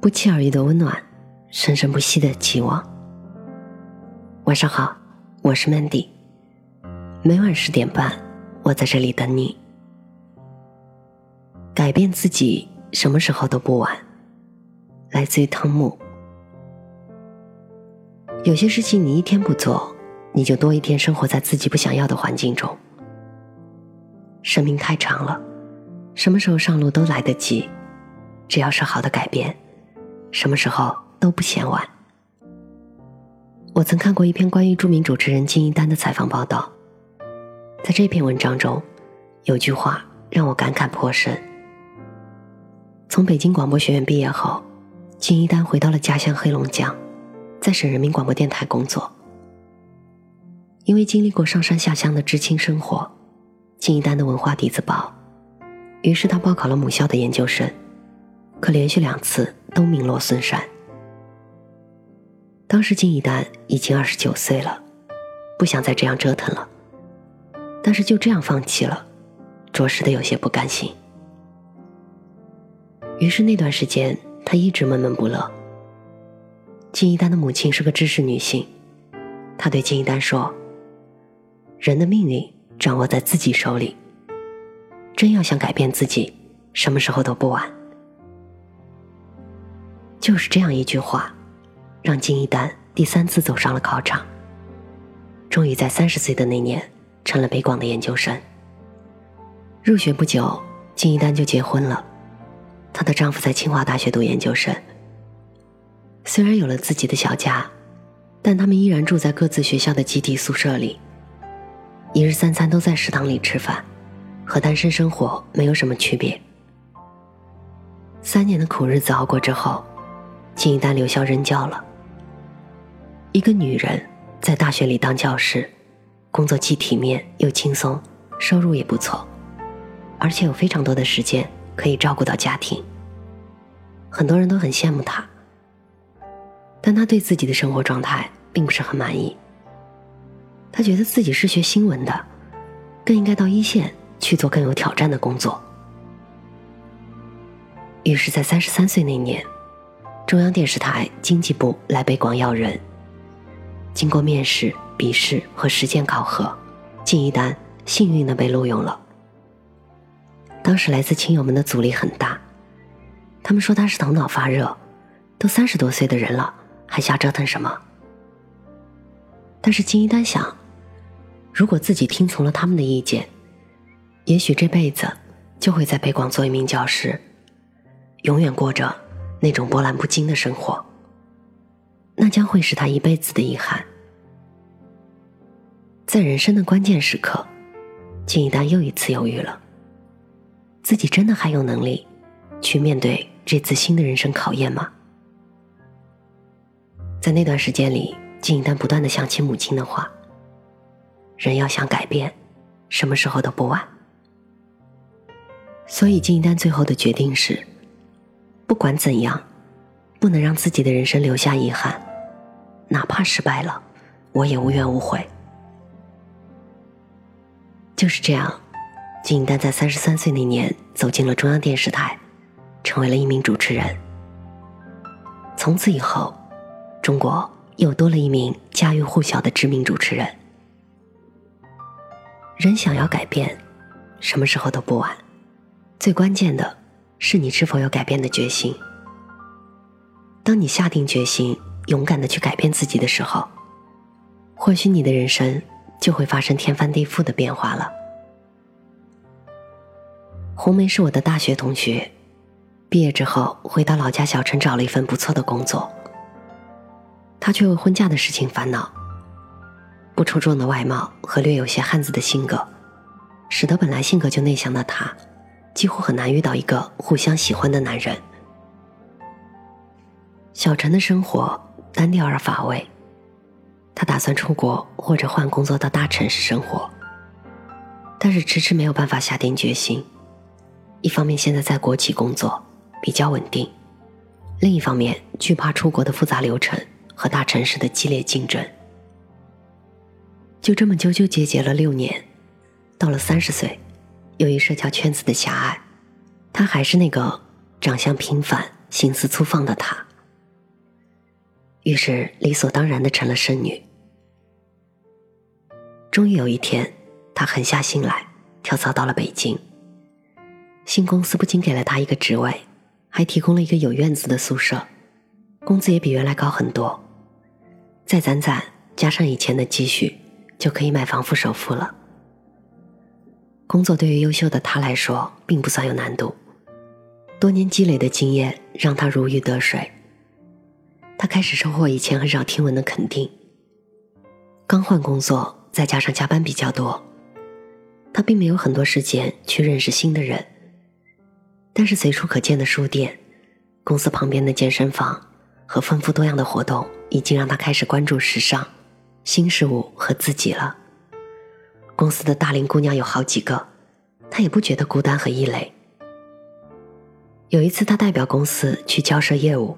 不期而遇的温暖，生生不息的期望。晚上好，我是 Mandy。每晚十点半，我在这里等你。改变自己，什么时候都不晚。来自于汤姆。有些事情你一天不做，你就多一天生活在自己不想要的环境中。生命太长了，什么时候上路都来得及。只要是好的改变。什么时候都不嫌晚。我曾看过一篇关于著名主持人金一丹的采访报道，在这篇文章中，有句话让我感慨颇深。从北京广播学院毕业后，金一丹回到了家乡黑龙江，在省人民广播电台工作。因为经历过上山下乡的知青生活，金一丹的文化底子薄，于是他报考了母校的研究生。可连续两次都名落孙山。当时金一丹已经二十九岁了，不想再这样折腾了，但是就这样放弃了，着实的有些不甘心。于是那段时间，他一直闷闷不乐。金一丹的母亲是个知识女性，她对金一丹说：“人的命运掌握在自己手里，真要想改变自己，什么时候都不晚。”就是这样一句话，让金一丹第三次走上了考场。终于在三十岁的那年，成了北广的研究生。入学不久，金一丹就结婚了。她的丈夫在清华大学读研究生。虽然有了自己的小家，但他们依然住在各自学校的集体宿舍里，一日三餐都在食堂里吃饭，和单身生活没有什么区别。三年的苦日子熬过之后。金一丹留校任教了。一个女人在大学里当教师，工作既体面又轻松，收入也不错，而且有非常多的时间可以照顾到家庭。很多人都很羡慕她，但她对自己的生活状态并不是很满意。她觉得自己是学新闻的，更应该到一线去做更有挑战的工作。于是，在三十三岁那年。中央电视台经济部来北广要人，经过面试、笔试和实践考核，金一丹幸运的被录用了。当时来自亲友们的阻力很大，他们说他是头脑发热，都三十多岁的人了，还瞎折腾什么？但是金一丹想，如果自己听从了他们的意见，也许这辈子就会在北广做一名教师，永远过着。那种波澜不惊的生活，那将会是他一辈子的遗憾。在人生的关键时刻，金一丹又一次犹豫了：自己真的还有能力去面对这次新的人生考验吗？在那段时间里，金一丹不断的想起母亲的话：“人要想改变，什么时候都不晚。”所以，金一丹最后的决定是。不管怎样，不能让自己的人生留下遗憾，哪怕失败了，我也无怨无悔。就是这样，金丹在三十三岁那年走进了中央电视台，成为了一名主持人。从此以后，中国又多了一名家喻户晓的知名主持人。人想要改变，什么时候都不晚，最关键的。是你是否有改变的决心？当你下定决心，勇敢的去改变自己的时候，或许你的人生就会发生天翻地覆的变化了。红梅是我的大学同学，毕业之后回到老家小城找了一份不错的工作。她却为婚嫁的事情烦恼。不出众的外貌和略有些汉子的性格，使得本来性格就内向的她。几乎很难遇到一个互相喜欢的男人。小陈的生活单调而乏味，他打算出国或者换工作到大城市生活，但是迟迟没有办法下定决心。一方面现在在国企工作比较稳定，另一方面惧怕出国的复杂流程和大城市的激烈竞争。就这么纠纠结结了六年，到了三十岁。由于社交圈子的狭隘，他还是那个长相平凡心思粗放的她，于是理所当然的成了剩女。终于有一天，她狠下心来，跳槽到了北京。新公司不仅给了她一个职位，还提供了一个有院子的宿舍，工资也比原来高很多。再攒攒，加上以前的积蓄，就可以买房付首付了。工作对于优秀的他来说，并不算有难度。多年积累的经验让他如鱼得水。他开始收获以前很少听闻的肯定。刚换工作。再加上加班比较多，他并没有很多时间去认识新的人。但是随处可见的书店、公司旁边的健身房和丰富多样的活动，已经让他开始关注时尚、新事物和自己了。公司的大龄姑娘有好几个，他也不觉得孤单和异类。有一次，他代表公司去交涉业务，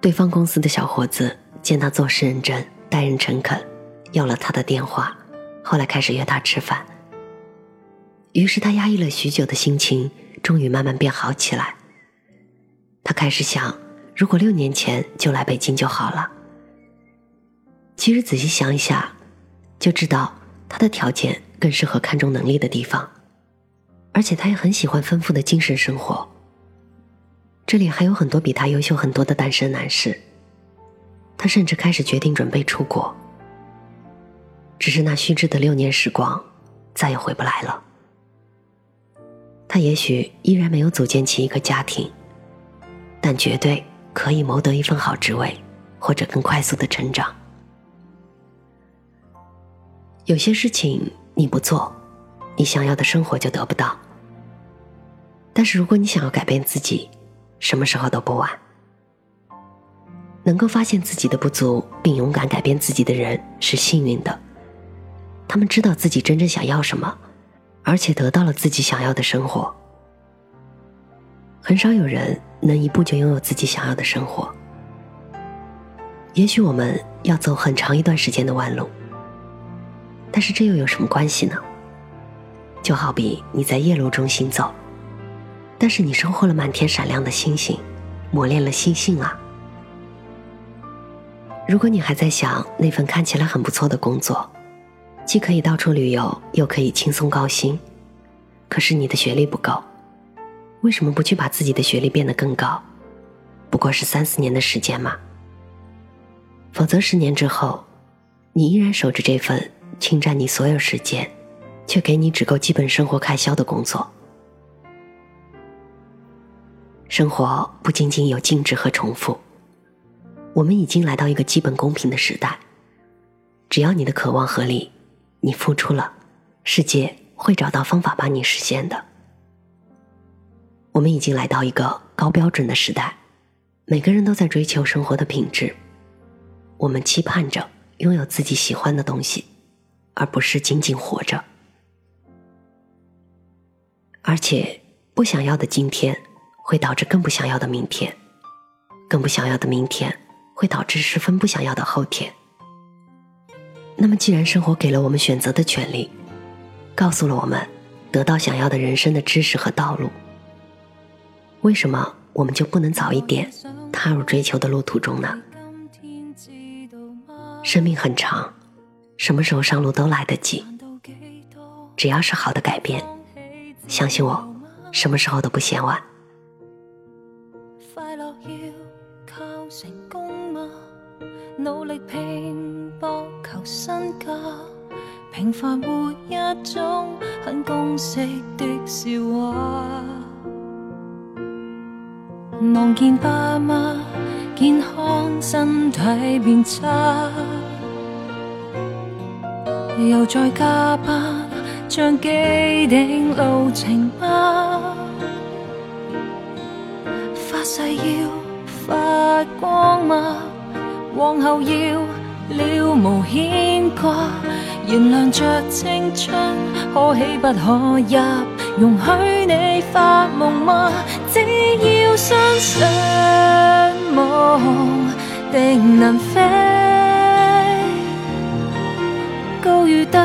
对方公司的小伙子见他做事认真、待人诚恳。要了他的电话，后来开始约他吃饭。于是他压抑了许久的心情，终于慢慢变好起来。他开始想，如果六年前就来北京就好了。其实仔细想一下，就知道他的条件更适合看重能力的地方，而且他也很喜欢丰富的精神生活。这里还有很多比他优秀很多的单身男士。他甚至开始决定准备出国。只是那虚掷的六年时光，再也回不来了。他也许依然没有组建起一个家庭，但绝对可以谋得一份好职位，或者更快速的成长。有些事情你不做，你想要的生活就得不到。但是如果你想要改变自己，什么时候都不晚。能够发现自己的不足，并勇敢改变自己的人是幸运的。他们知道自己真正想要什么，而且得到了自己想要的生活。很少有人能一步就拥有自己想要的生活。也许我们要走很长一段时间的弯路，但是这又有什么关系呢？就好比你在夜路中行走，但是你收获了满天闪亮的星星，磨练了心性啊。如果你还在想那份看起来很不错的工作，既可以到处旅游，又可以轻松高薪，可是你的学历不够，为什么不去把自己的学历变得更高？不过是三四年的时间嘛。否则十年之后，你依然守着这份侵占你所有时间，却给你只够基本生活开销的工作。生活不仅仅有静止和重复，我们已经来到一个基本公平的时代，只要你的渴望合理。你付出了，世界会找到方法帮你实现的。我们已经来到一个高标准的时代，每个人都在追求生活的品质。我们期盼着拥有自己喜欢的东西，而不是仅仅活着。而且，不想要的今天会导致更不想要的明天，更不想要的明天会导致十分不想要的后天。那么，既然生活给了我们选择的权利，告诉了我们得到想要的人生的知识和道路，为什么我们就不能早一点踏入追求的路途中呢？生命很长，什么时候上路都来得及。只要是好的改变，相信我，什么时候都不嫌晚。快乐要靠成功吗？努力拼搏求身价，平凡活一种很公式的笑话。望见爸妈健康身体变差，又再加班像既定路程吗？发誓要发光吗？往后要了无牵挂，燃亮着青春，可喜不可入？容许你发梦吗？只要相信梦定能飞，高与低，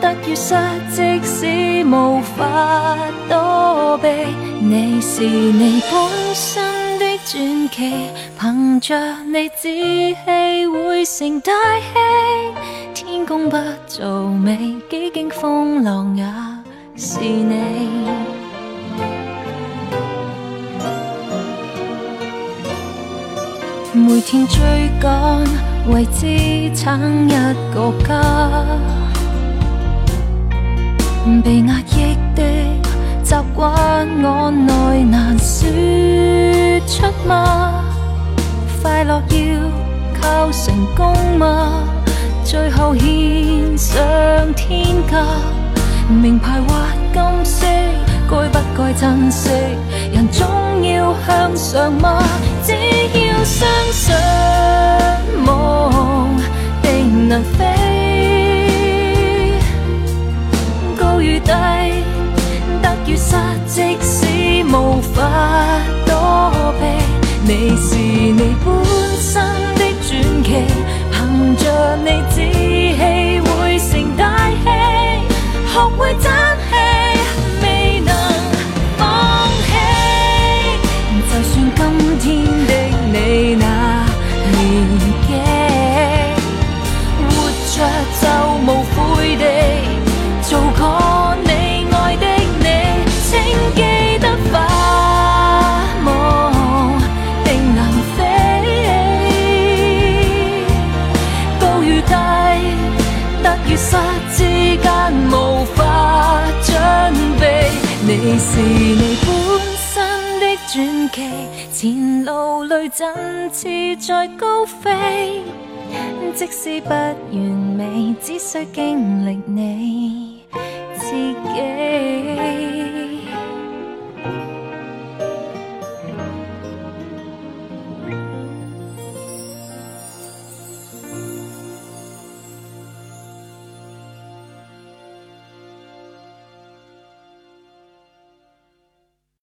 得与失，即使无法躲避。你是你本身的传奇，凭着你志气会成大器。天公不造美，几经风浪也是你。每天追赶，为支撑一个家，被压抑的。习惯我内难说出吗？快乐要靠成功吗？最后献上天价，名牌或金色，该不该珍惜？人总要向上吗？能飞，高与低。得与失，即使无法振翅在高飞。即使不完美，只需经历你自己。